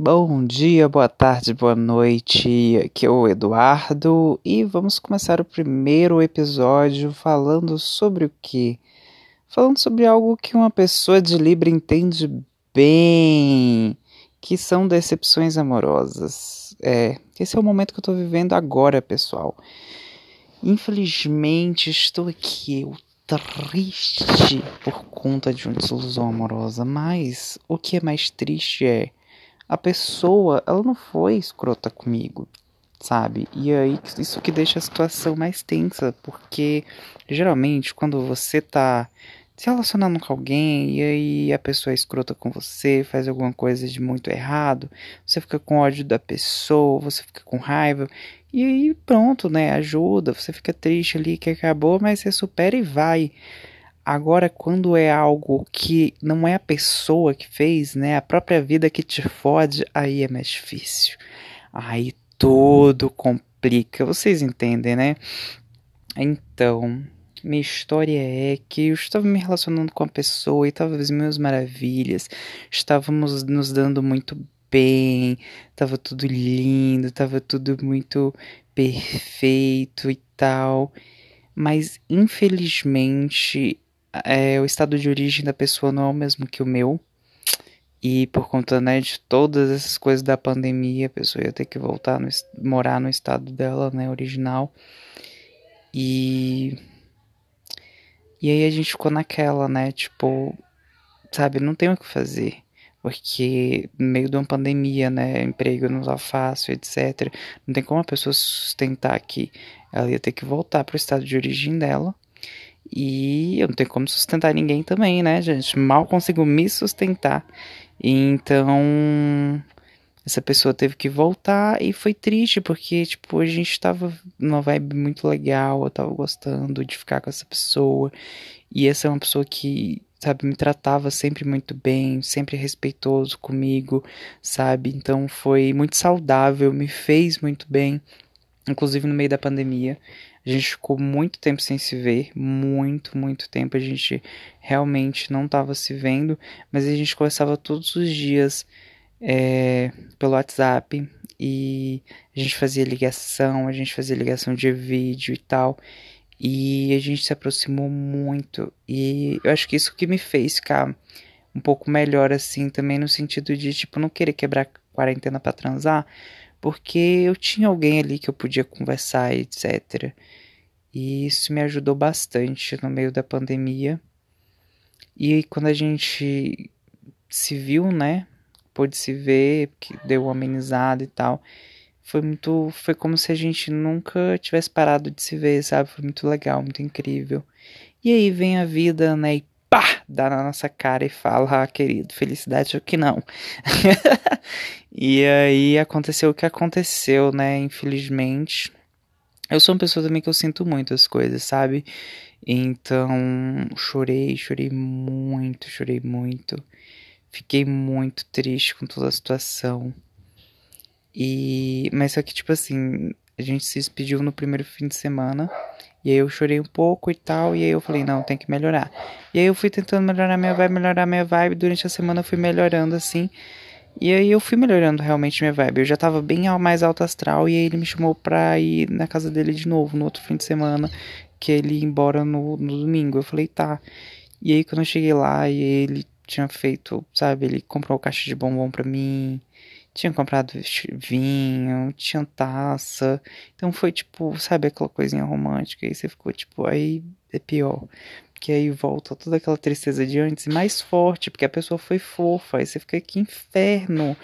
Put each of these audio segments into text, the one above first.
Bom dia, boa tarde, boa noite. Aqui é o Eduardo e vamos começar o primeiro episódio falando sobre o quê? Falando sobre algo que uma pessoa de Libra entende bem, que são decepções amorosas. É, esse é o momento que eu tô vivendo agora, pessoal. Infelizmente, estou aqui, eu triste por conta de uma desilusão amorosa, mas o que é mais triste é a pessoa, ela não foi escrota comigo, sabe? E aí isso que deixa a situação mais tensa, porque geralmente quando você tá se relacionando com alguém e aí a pessoa é escrota com você, faz alguma coisa de muito errado, você fica com ódio da pessoa, você fica com raiva, e aí pronto, né? Ajuda, você fica triste ali que acabou, mas você supera e vai. Agora, quando é algo que não é a pessoa que fez, né? A própria vida que te fode, aí é mais difícil. Aí tudo complica. Vocês entendem, né? Então, minha história é que eu estava me relacionando com a pessoa e estava as minhas maravilhas. Estávamos nos dando muito bem, estava tudo lindo, estava tudo muito perfeito e tal. Mas infelizmente é, o estado de origem da pessoa não é o mesmo que o meu. E por conta né, de todas essas coisas da pandemia, a pessoa ia ter que voltar no, morar no estado dela, né, original. E e aí a gente ficou naquela, né, tipo, sabe, não tem o que fazer. Porque no meio de uma pandemia, né, emprego não tá fácil, etc. Não tem como a pessoa sustentar aqui. Ela ia ter que voltar pro estado de origem dela e eu não tenho como sustentar ninguém também, né, gente? Mal consigo me sustentar. Então, essa pessoa teve que voltar e foi triste porque, tipo, a gente tava numa vibe muito legal, eu tava gostando de ficar com essa pessoa. E essa é uma pessoa que, sabe, me tratava sempre muito bem, sempre respeitoso comigo, sabe? Então foi muito saudável, me fez muito bem, inclusive no meio da pandemia. A gente ficou muito tempo sem se ver, muito, muito tempo. A gente realmente não estava se vendo, mas a gente conversava todos os dias é, pelo WhatsApp e a gente fazia ligação, a gente fazia ligação de vídeo e tal. E a gente se aproximou muito. E eu acho que isso que me fez ficar um pouco melhor assim também no sentido de tipo não querer quebrar quarentena para transar, porque eu tinha alguém ali que eu podia conversar, etc. E isso me ajudou bastante no meio da pandemia. E quando a gente se viu, né? Pôde se ver, que deu uma amenizada e tal. Foi muito. Foi como se a gente nunca tivesse parado de se ver, sabe? Foi muito legal, muito incrível. E aí vem a vida, né? E pá! Dá na nossa cara e fala, ah, querido, felicidade ou que não. e aí aconteceu o que aconteceu, né? Infelizmente. Eu sou uma pessoa também que eu sinto muito as coisas, sabe? Então, chorei, chorei muito, chorei muito. Fiquei muito triste com toda a situação. E mas só que tipo assim, a gente se despediu no primeiro fim de semana. E aí eu chorei um pouco e tal, e aí eu falei, não, tem que melhorar. E aí eu fui tentando melhorar minha vibe, melhorar minha vibe, durante a semana eu fui melhorando assim. E aí eu fui melhorando realmente minha vibe. Eu já tava bem mais alto astral e aí ele me chamou pra ir na casa dele de novo no outro fim de semana, que ele ia embora no, no domingo. Eu falei, tá. E aí quando eu cheguei lá e ele tinha feito, sabe, ele comprou caixa de bombom pra mim, tinha comprado vinho, tinha taça. Então foi tipo, sabe, aquela coisinha romântica. E você ficou tipo, aí é pior. Que aí volta toda aquela tristeza de antes mais forte, porque a pessoa foi fofa. Aí você fica, que inferno.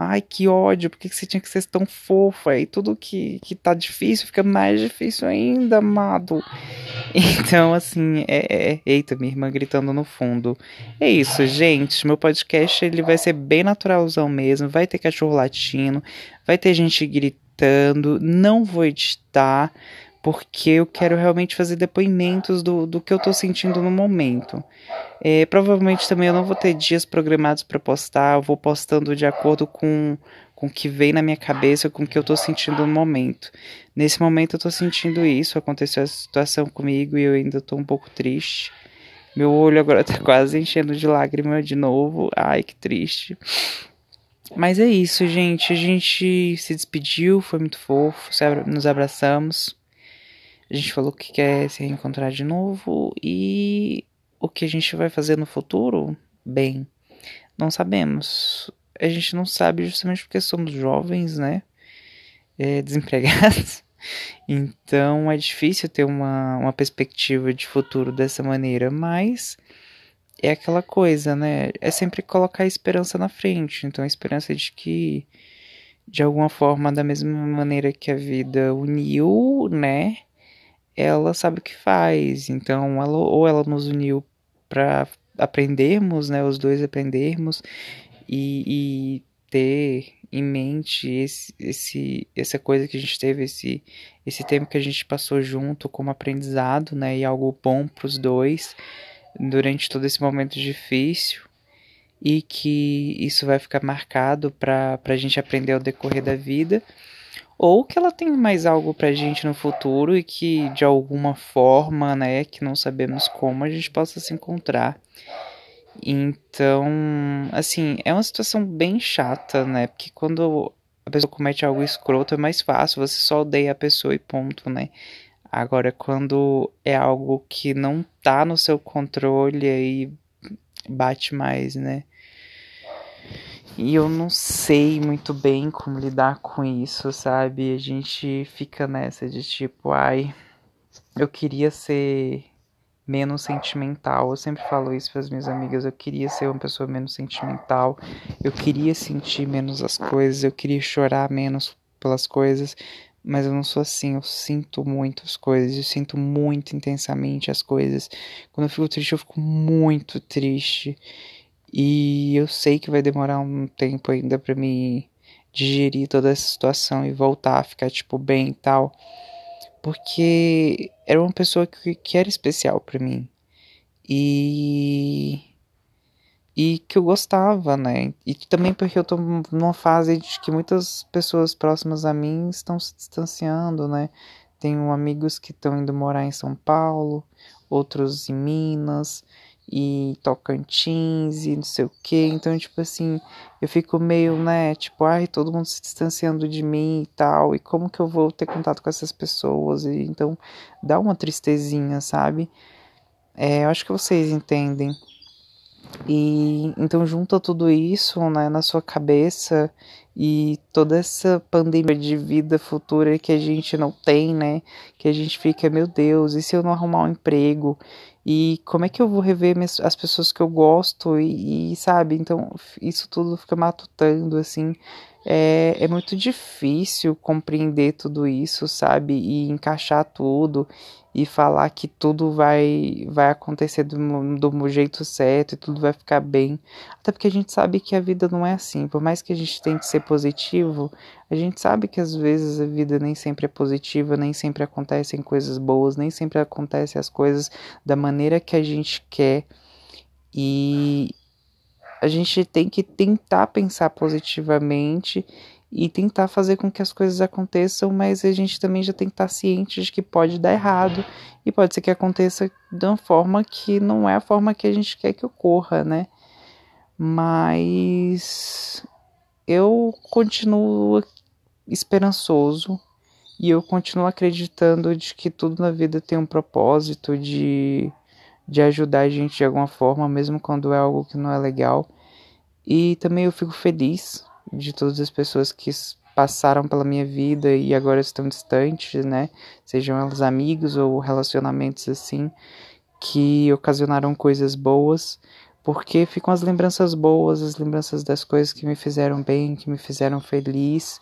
Ai, que ódio, por que você tinha que ser tão fofa? E tudo que, que tá difícil fica mais difícil ainda, amado. Então, assim, é, é, Eita, minha irmã gritando no fundo. É isso, gente. Meu podcast ele vai ser bem naturalzão mesmo. Vai ter cachorro latino, vai ter gente gritando. Não vou editar porque eu quero realmente fazer depoimentos do, do que eu tô sentindo no momento. É, provavelmente também eu não vou ter dias programados para postar, eu vou postando de acordo com, com o que vem na minha cabeça, com o que eu tô sentindo no momento. Nesse momento eu tô sentindo isso, aconteceu essa situação comigo e eu ainda tô um pouco triste. Meu olho agora tá quase enchendo de lágrima de novo. Ai, que triste. Mas é isso, gente. A gente se despediu, foi muito fofo, nos abraçamos. A gente falou que quer se reencontrar de novo e o que a gente vai fazer no futuro? Bem, não sabemos. A gente não sabe justamente porque somos jovens, né? É, desempregados. Então é difícil ter uma, uma perspectiva de futuro dessa maneira, mas é aquela coisa, né? É sempre colocar a esperança na frente. Então a esperança de que, de alguma forma, da mesma maneira que a vida uniu, né? Ela sabe o que faz. Então, ela, ou ela nos uniu para aprendermos, né? Os dois aprendermos e, e ter em mente esse, esse, essa coisa que a gente teve, esse, esse tempo que a gente passou junto como aprendizado, né? E algo bom para os dois durante todo esse momento difícil e que isso vai ficar marcado para a gente aprender ao decorrer da vida, ou que ela tem mais algo para a gente no futuro e que de alguma forma, né, que não sabemos como, a gente possa se encontrar. Então, assim, é uma situação bem chata, né? Porque quando a pessoa comete algo escroto é mais fácil, você só odeia a pessoa e ponto, né? Agora, quando é algo que não tá no seu controle, aí bate mais, né? E eu não sei muito bem como lidar com isso, sabe? A gente fica nessa de tipo, ai, eu queria ser menos sentimental. Eu sempre falo isso para as minhas amigas. Eu queria ser uma pessoa menos sentimental. Eu queria sentir menos as coisas. Eu queria chorar menos pelas coisas mas eu não sou assim, eu sinto muito as coisas, eu sinto muito intensamente as coisas. Quando eu fico triste, eu fico muito triste. E eu sei que vai demorar um tempo ainda para me digerir toda essa situação e voltar a ficar tipo bem e tal. Porque era uma pessoa que, que era especial para mim. E e que eu gostava, né? E também porque eu tô numa fase de que muitas pessoas próximas a mim estão se distanciando, né? Tenho amigos que estão indo morar em São Paulo, outros em Minas e Tocantins e não sei o que. Então, tipo assim, eu fico meio, né, tipo, ai, todo mundo se distanciando de mim e tal. E como que eu vou ter contato com essas pessoas? E então dá uma tristezinha, sabe? É, eu acho que vocês entendem. E então junta tudo isso, né, na sua cabeça e toda essa pandemia de vida futura que a gente não tem, né? Que a gente fica, meu Deus, e se eu não arrumar um emprego? E como é que eu vou rever as pessoas que eu gosto? E, e sabe, então isso tudo fica matutando, assim. É, é muito difícil compreender tudo isso, sabe? E encaixar tudo e falar que tudo vai vai acontecer do, do jeito certo e tudo vai ficar bem. Até porque a gente sabe que a vida não é assim. Por mais que a gente tente ser positivo, a gente sabe que às vezes a vida nem sempre é positiva, nem sempre acontecem coisas boas, nem sempre acontecem as coisas da maneira que a gente quer. E a gente tem que tentar pensar positivamente e tentar fazer com que as coisas aconteçam, mas a gente também já tem que estar ciente de que pode dar errado e pode ser que aconteça de uma forma que não é a forma que a gente quer que ocorra, né? Mas eu continuo esperançoso e eu continuo acreditando de que tudo na vida tem um propósito de, de ajudar a gente de alguma forma, mesmo quando é algo que não é legal. E também eu fico feliz de todas as pessoas que passaram pela minha vida e agora estão distantes, né? Sejam elas amigos ou relacionamentos assim, que ocasionaram coisas boas, porque ficam as lembranças boas, as lembranças das coisas que me fizeram bem, que me fizeram feliz.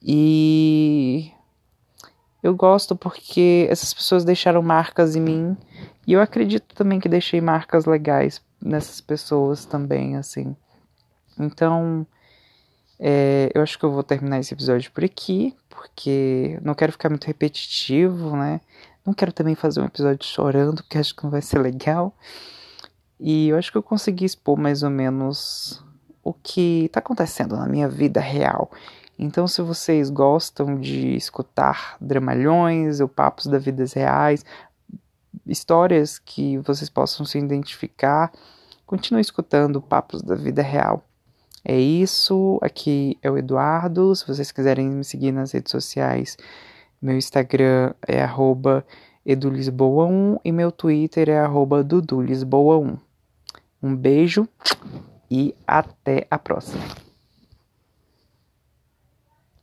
E eu gosto porque essas pessoas deixaram marcas em mim e eu acredito também que deixei marcas legais nessas pessoas também, assim. Então, é, eu acho que eu vou terminar esse episódio por aqui, porque não quero ficar muito repetitivo, né? Não quero também fazer um episódio chorando, porque acho que não vai ser legal. E eu acho que eu consegui expor mais ou menos o que está acontecendo na minha vida real. Então, se vocês gostam de escutar dramalhões ou papos da vida reais, histórias que vocês possam se identificar, continue escutando papos da vida real. É isso. Aqui é o Eduardo. Se vocês quiserem me seguir nas redes sociais, meu Instagram é edulisboa1 e meu Twitter é dudulisboa1. Um beijo e até a próxima.